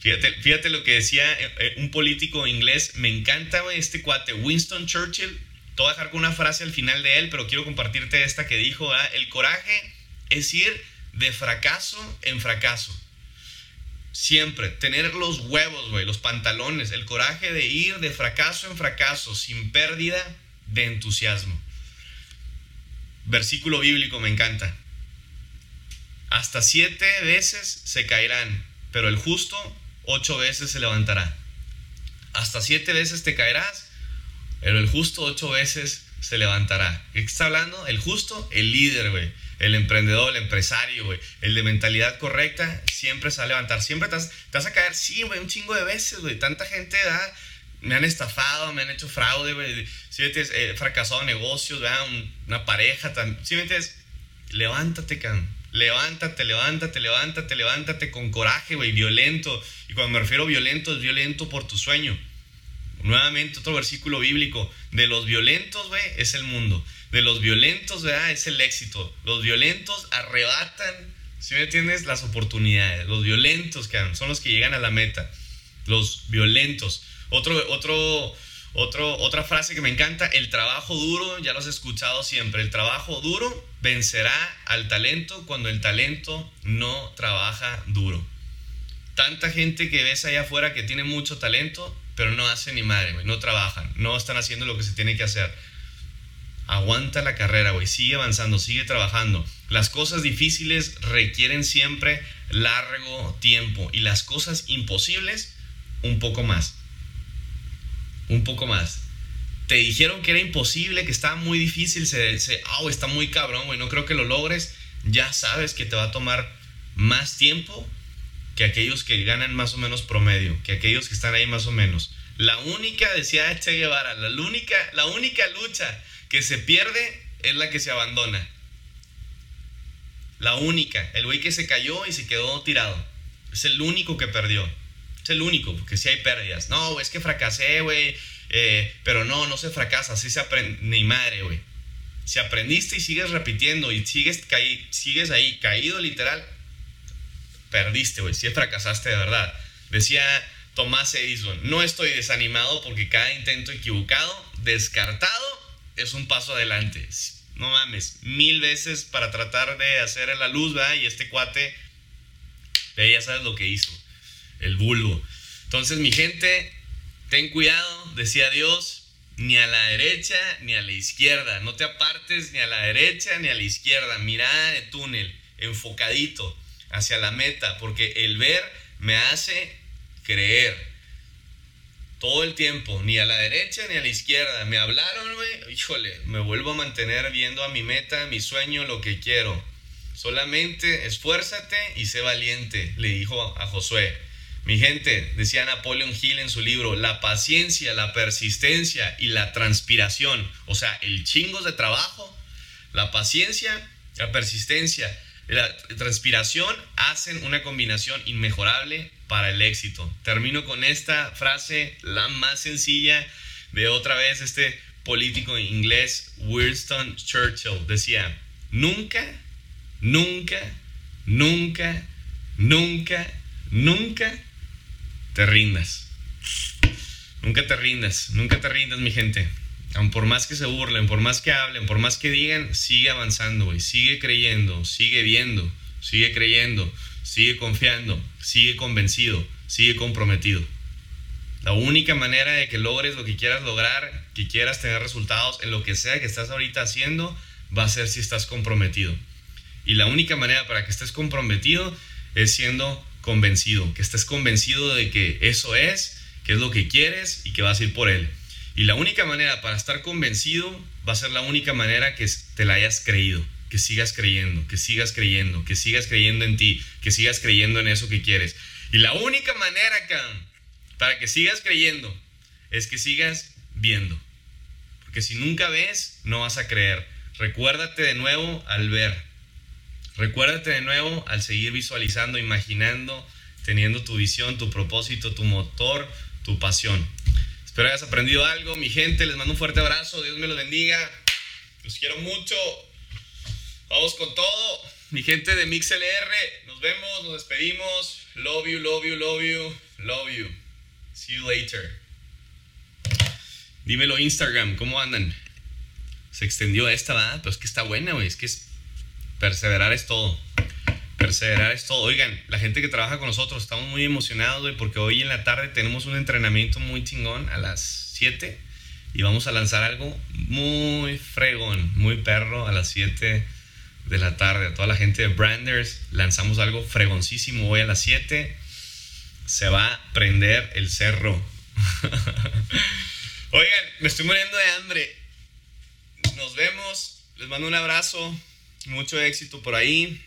Fíjate, fíjate lo que decía eh, eh, un político inglés, me encanta, güey, este cuate, Winston Churchill. Te voy a dejar con una frase al final de él, pero quiero compartirte esta que dijo, ¿ah? el coraje es ir de fracaso en fracaso. Siempre, tener los huevos, güey, los pantalones, el coraje de ir de fracaso en fracaso sin pérdida de entusiasmo. Versículo bíblico me encanta. Hasta siete veces se caerán, pero el justo ocho veces se levantará. Hasta siete veces te caerás, pero el justo ocho veces se levantará. ¿Qué está hablando? El justo, el líder, güey el emprendedor, el empresario, el de mentalidad correcta, siempre se va a levantar. Siempre te vas, a caer, sí, güey, un chingo de veces, güey. Tanta gente da, me han estafado, me han hecho fraude, güey. Si he fracasado negocios, ¿verdad? una pareja, si me entiendes, levántate, can. Levántate, levántate, levántate, levántate con coraje, güey, violento. Y cuando me refiero a violento, es violento por tu sueño. Nuevamente, otro versículo bíblico. De los violentos, güey, es el mundo de los violentos, ¿verdad? Es el éxito. Los violentos arrebatan, si me entiendes, las oportunidades. Los violentos que son los que llegan a la meta. Los violentos. Otro, otro, otro, otra frase que me encanta, el trabajo duro, ya lo has escuchado siempre, el trabajo duro vencerá al talento cuando el talento no trabaja duro. Tanta gente que ves allá afuera que tiene mucho talento, pero no hace ni madre, no trabajan, no están haciendo lo que se tiene que hacer aguanta la carrera, güey, sigue avanzando, sigue trabajando. Las cosas difíciles requieren siempre largo tiempo y las cosas imposibles un poco más. Un poco más. Te dijeron que era imposible, que estaba muy difícil, se, se oh, está muy cabrón, güey, no creo que lo logres. Ya sabes que te va a tomar más tiempo que aquellos que ganan más o menos promedio, que aquellos que están ahí más o menos. La única, decía Che Guevara, la única, la única lucha que se pierde es la que se abandona. La única. El güey que se cayó y se quedó tirado. Es el único que perdió. Es el único, porque si hay pérdidas. No, es que fracasé, güey. Eh, pero no, no se fracasa. Así se aprende. Ni madre, güey. Si aprendiste y sigues repitiendo y sigues, sigues ahí caído literal, perdiste, güey. Si fracasaste de verdad. Decía Tomás Edison, no estoy desanimado porque cada intento equivocado, descartado, es un paso adelante. No mames, mil veces para tratar de hacer la luz, ¿verdad? Y este cuate, ya sabes lo que hizo, el bulbo. Entonces, mi gente, ten cuidado, decía Dios, ni a la derecha ni a la izquierda. No te apartes ni a la derecha ni a la izquierda. Mirada de túnel, enfocadito hacia la meta, porque el ver me hace creer todo el tiempo, ni a la derecha ni a la izquierda. Me hablaron, güey, híjole, me vuelvo a mantener viendo a mi meta, mi sueño, lo que quiero. Solamente esfuérzate y sé valiente, le dijo a Josué. Mi gente, decía Napoleon Hill en su libro, la paciencia, la persistencia y la transpiración, o sea, el chingos de trabajo, la paciencia, la persistencia, la transpiración hacen una combinación inmejorable para el éxito. Termino con esta frase, la más sencilla de otra vez este político inglés Winston Churchill. Decía, nunca, nunca, nunca, nunca, nunca te rindas. Nunca te rindas, nunca te rindas, mi gente. Aun por más que se burlen, por más que hablen, por más que digan, sigue avanzando, Sigue creyendo, sigue viendo, sigue creyendo sigue confiando, sigue convencido, sigue comprometido. La única manera de que logres lo que quieras lograr, que quieras tener resultados en lo que sea que estás ahorita haciendo, va a ser si estás comprometido. Y la única manera para que estés comprometido es siendo convencido, que estés convencido de que eso es, que es lo que quieres y que vas a ir por él. Y la única manera para estar convencido va a ser la única manera que te la hayas creído, que sigas creyendo, que sigas creyendo, que sigas creyendo en ti, que sigas creyendo en eso que quieres. Y la única manera, para que sigas creyendo es que sigas viendo. Porque si nunca ves, no vas a creer. Recuérdate de nuevo al ver. Recuérdate de nuevo al seguir visualizando, imaginando, teniendo tu visión, tu propósito, tu motor, tu pasión. Espero hayas aprendido algo, mi gente. Les mando un fuerte abrazo. Dios me los bendiga. Los quiero mucho. Vamos con todo. Mi gente de MixLR, nos vemos, nos despedimos. Love you, love you, love you, love you. See you later. Dímelo Instagram, ¿cómo andan? Se extendió esta, ¿verdad? Pero es que está buena, güey. Es que es... perseverar es todo. Perseverar es todo. Oigan, la gente que trabaja con nosotros, estamos muy emocionados, güey, porque hoy en la tarde tenemos un entrenamiento muy chingón a las 7 y vamos a lanzar algo muy fregón, muy perro a las 7 de la tarde. A toda la gente de Branders lanzamos algo fregoncísimo hoy a las 7. Se va a prender el cerro. Oigan, me estoy muriendo de hambre. Nos vemos. Les mando un abrazo. Mucho éxito por ahí.